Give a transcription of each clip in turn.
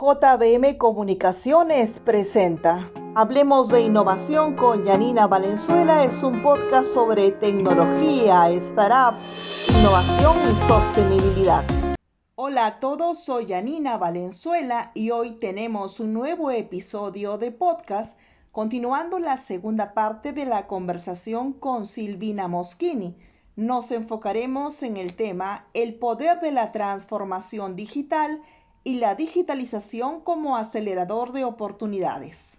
JBM Comunicaciones presenta Hablemos de Innovación con Yanina Valenzuela. Es un podcast sobre tecnología, startups, innovación y sostenibilidad. Hola a todos, soy Yanina Valenzuela y hoy tenemos un nuevo episodio de podcast continuando la segunda parte de la conversación con Silvina Moschini. Nos enfocaremos en el tema El poder de la transformación digital y la digitalización como acelerador de oportunidades.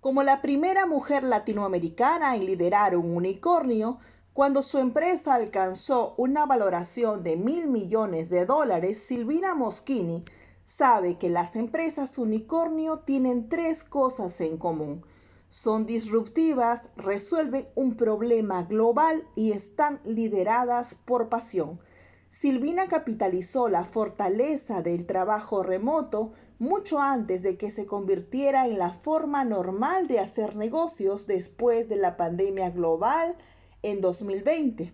Como la primera mujer latinoamericana en liderar un unicornio, cuando su empresa alcanzó una valoración de mil millones de dólares, Silvina Moschini sabe que las empresas unicornio tienen tres cosas en común. Son disruptivas, resuelven un problema global y están lideradas por pasión. Silvina capitalizó la fortaleza del trabajo remoto mucho antes de que se convirtiera en la forma normal de hacer negocios después de la pandemia global en 2020.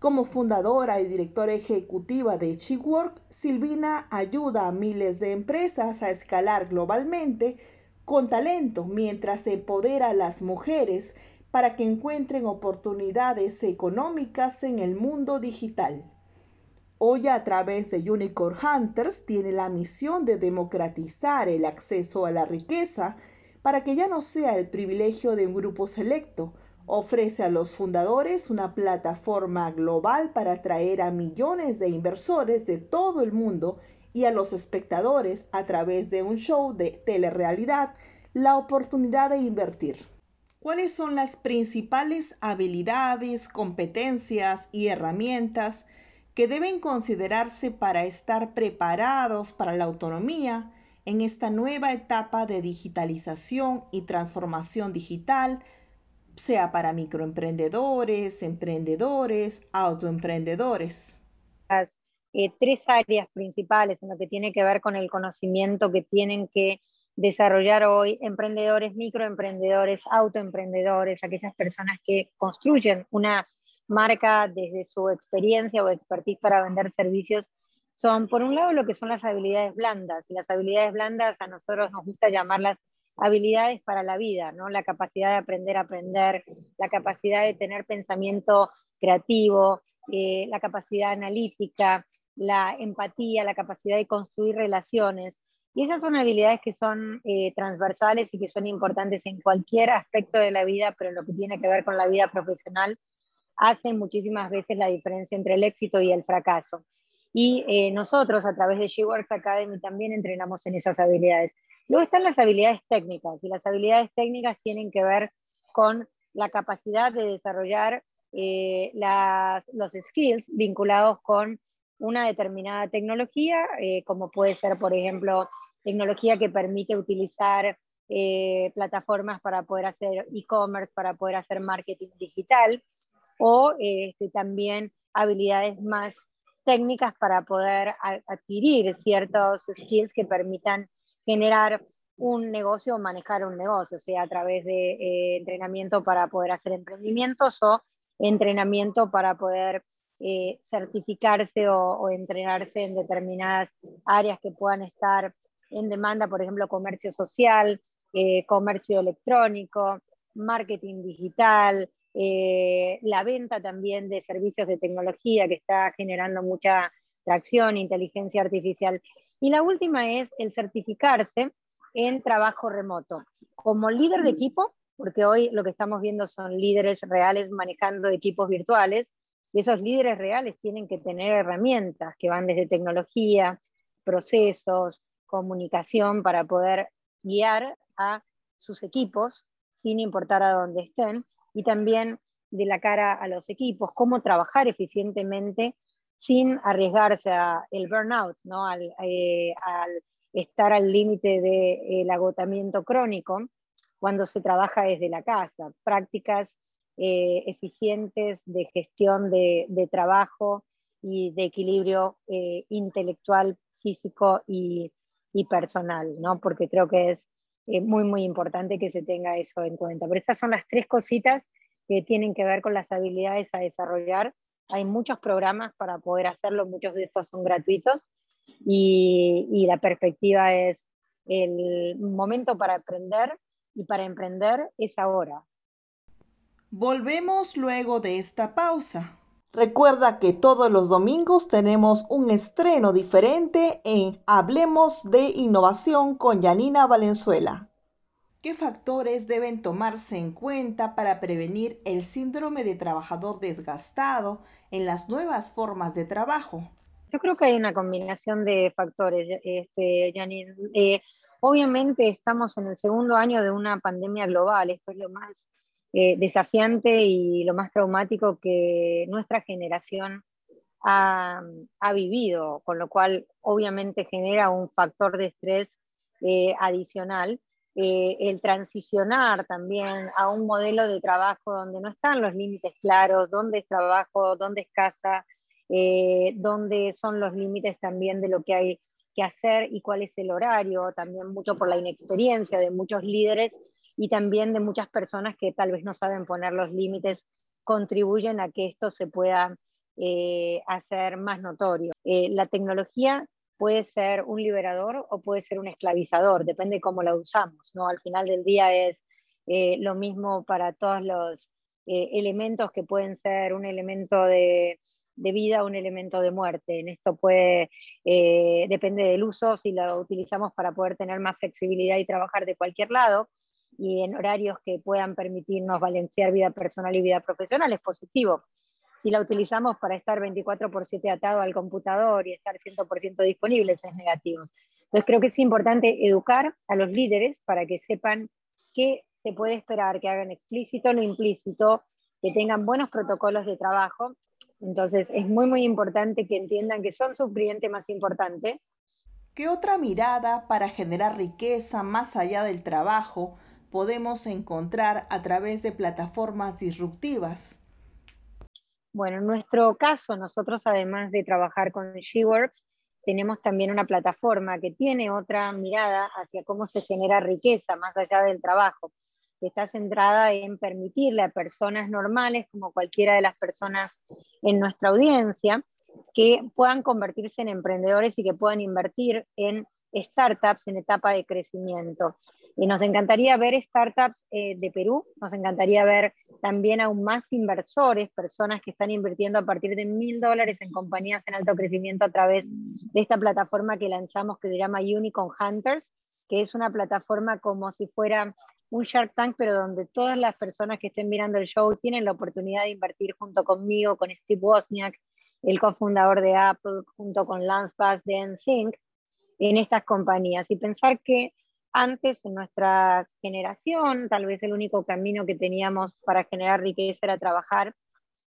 Como fundadora y directora ejecutiva de Chickwork, Silvina ayuda a miles de empresas a escalar globalmente con talento mientras empodera a las mujeres para que encuentren oportunidades económicas en el mundo digital. Hoy a través de Unicorn Hunters tiene la misión de democratizar el acceso a la riqueza para que ya no sea el privilegio de un grupo selecto. Ofrece a los fundadores una plataforma global para atraer a millones de inversores de todo el mundo y a los espectadores a través de un show de telerrealidad la oportunidad de invertir. ¿Cuáles son las principales habilidades, competencias y herramientas que deben considerarse para estar preparados para la autonomía en esta nueva etapa de digitalización y transformación digital, sea para microemprendedores, emprendedores, autoemprendedores? Las eh, tres áreas principales en lo que tiene que ver con el conocimiento que tienen que desarrollar hoy emprendedores, microemprendedores, autoemprendedores, aquellas personas que construyen una marca desde su experiencia o expertise para vender servicios son, por un lado, lo que son las habilidades blandas. Y las habilidades blandas a nosotros nos gusta llamarlas habilidades para la vida, ¿no? La capacidad de aprender a aprender, la capacidad de tener pensamiento creativo, eh, la capacidad analítica, la empatía, la capacidad de construir relaciones. Y esas son habilidades que son eh, transversales y que son importantes en cualquier aspecto de la vida, pero en lo que tiene que ver con la vida profesional hacen muchísimas veces la diferencia entre el éxito y el fracaso. Y eh, nosotros a través de SheWorks Academy también entrenamos en esas habilidades. Luego están las habilidades técnicas y las habilidades técnicas tienen que ver con la capacidad de desarrollar eh, las, los skills vinculados con una determinada tecnología, eh, como puede ser, por ejemplo, tecnología que permite utilizar plataformas para poder hacer e-commerce, para poder hacer marketing digital, o este, también habilidades más técnicas para poder adquirir ciertos skills que permitan generar un negocio o manejar un negocio, sea a través de eh, entrenamiento para poder hacer emprendimientos o entrenamiento para poder eh, certificarse o, entrenarse en determinadas áreas que puedan estar en demanda, por ejemplo, comercio social, eh, comercio electrónico, marketing digital, eh, la venta también de servicios de tecnología que está generando mucha tracción, inteligencia artificial. Y la última es el certificarse en trabajo remoto. Como líder de equipo, porque hoy lo que estamos viendo son líderes reales manejando equipos virtuales, y esos líderes reales tienen que tener herramientas que van desde tecnología, procesos, comunicación para poder guiar a sus equipos sin importar a dónde estén y también de la cara a los equipos, cómo trabajar eficientemente sin arriesgarse al burnout, ¿no? al, eh, estar al límite del agotamiento crónico cuando se trabaja desde la casa. Prácticas eh, eficientes de gestión de, trabajo y de equilibrio eh, intelectual, físico y, y, personal, ¿no? porque creo que es es muy, muy importante que se tenga eso en cuenta. Pero estas son las tres cositas que tienen que ver con las habilidades a desarrollar. Hay muchos programas para poder hacerlo, muchos de estos son gratuitos y, y la perspectiva es el momento para aprender y para emprender es ahora. Volvemos luego de esta pausa. Recuerda que todos los domingos tenemos un estreno diferente en Hablemos de Innovación con Janina Valenzuela. ¿Qué factores deben tomarse en cuenta para prevenir el síndrome de trabajador desgastado en las nuevas formas de trabajo? Yo creo que hay una combinación de factores, este. Eh, obviamente estamos en el segundo año de una pandemia global, esto es lo más eh, desafiante y lo más traumático que nuestra generación ha, vivido, con lo cual obviamente genera un factor de estrés eh, adicional. Eh, el transicionar también a un modelo de trabajo donde no están los límites claros, dónde es trabajo, dónde es casa, dónde son los límites también de lo que hay que hacer y cuál es el horario, también mucho por la inexperiencia de muchos líderes y también de muchas personas que tal vez no saben poner los límites, contribuyen a que esto se pueda eh, hacer más notorio. Eh, la tecnología puede ser un liberador o puede ser un esclavizador, depende cómo la usamos. ¿no? Al final del día es eh, lo mismo para todos los elementos que pueden ser un elemento de, de vida, un elemento de muerte. En esto puede, depende del uso, si lo utilizamos para poder tener más flexibilidad y trabajar de cualquier lado, y en horarios que puedan permitirnos balancear vida personal y vida profesional es positivo. Si la utilizamos para estar 24 por 7 atado al computador y estar 100% disponibles es negativo. Entonces creo que es importante educar a los líderes para que sepan qué se puede esperar, que hagan explícito lo implícito, que tengan buenos protocolos de trabajo. Entonces es muy, muy importante que entiendan que son su cliente más importante. ¿Qué otra mirada para generar riqueza más allá del trabajo podemos encontrar a través de plataformas disruptivas? Bueno, en nuestro caso, nosotros además de trabajar con SheWorks, tenemos también una plataforma que tiene otra mirada hacia cómo se genera riqueza más allá del trabajo, está centrada en permitirle a personas normales, como cualquiera de las personas en nuestra audiencia, que puedan convertirse en emprendedores y que puedan invertir en startups en etapa de crecimiento. Y nos encantaría ver startups eh, de Perú, nos encantaría ver también aún más inversores, personas que están invirtiendo a partir de mil dólares en compañías en alto crecimiento a través de esta plataforma que lanzamos que se llama Unicorn Hunters, que es una plataforma como si fuera un Shark Tank, pero donde todas las personas que estén mirando el show tienen la oportunidad de invertir junto conmigo, con Steve Wozniak, el cofundador de Apple, junto con Lance Bass de NSYNC, en estas compañías. Y pensar que antes en nuestra generación tal vez el único camino que teníamos para generar riqueza era trabajar,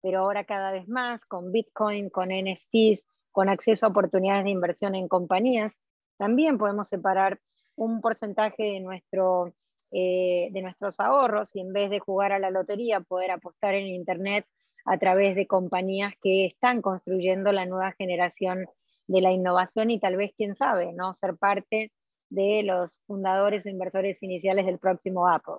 pero ahora cada vez más con Bitcoin, con NFTs, con acceso a oportunidades de inversión en compañías, también podemos separar un porcentaje de, nuestro, eh, de nuestros ahorros y en vez de jugar a la lotería, poder apostar en Internet a través de compañías que están construyendo la nueva generación de la innovación y tal vez, quién sabe, ¿no? ser parte de los fundadores e inversores iniciales del próximo Apple.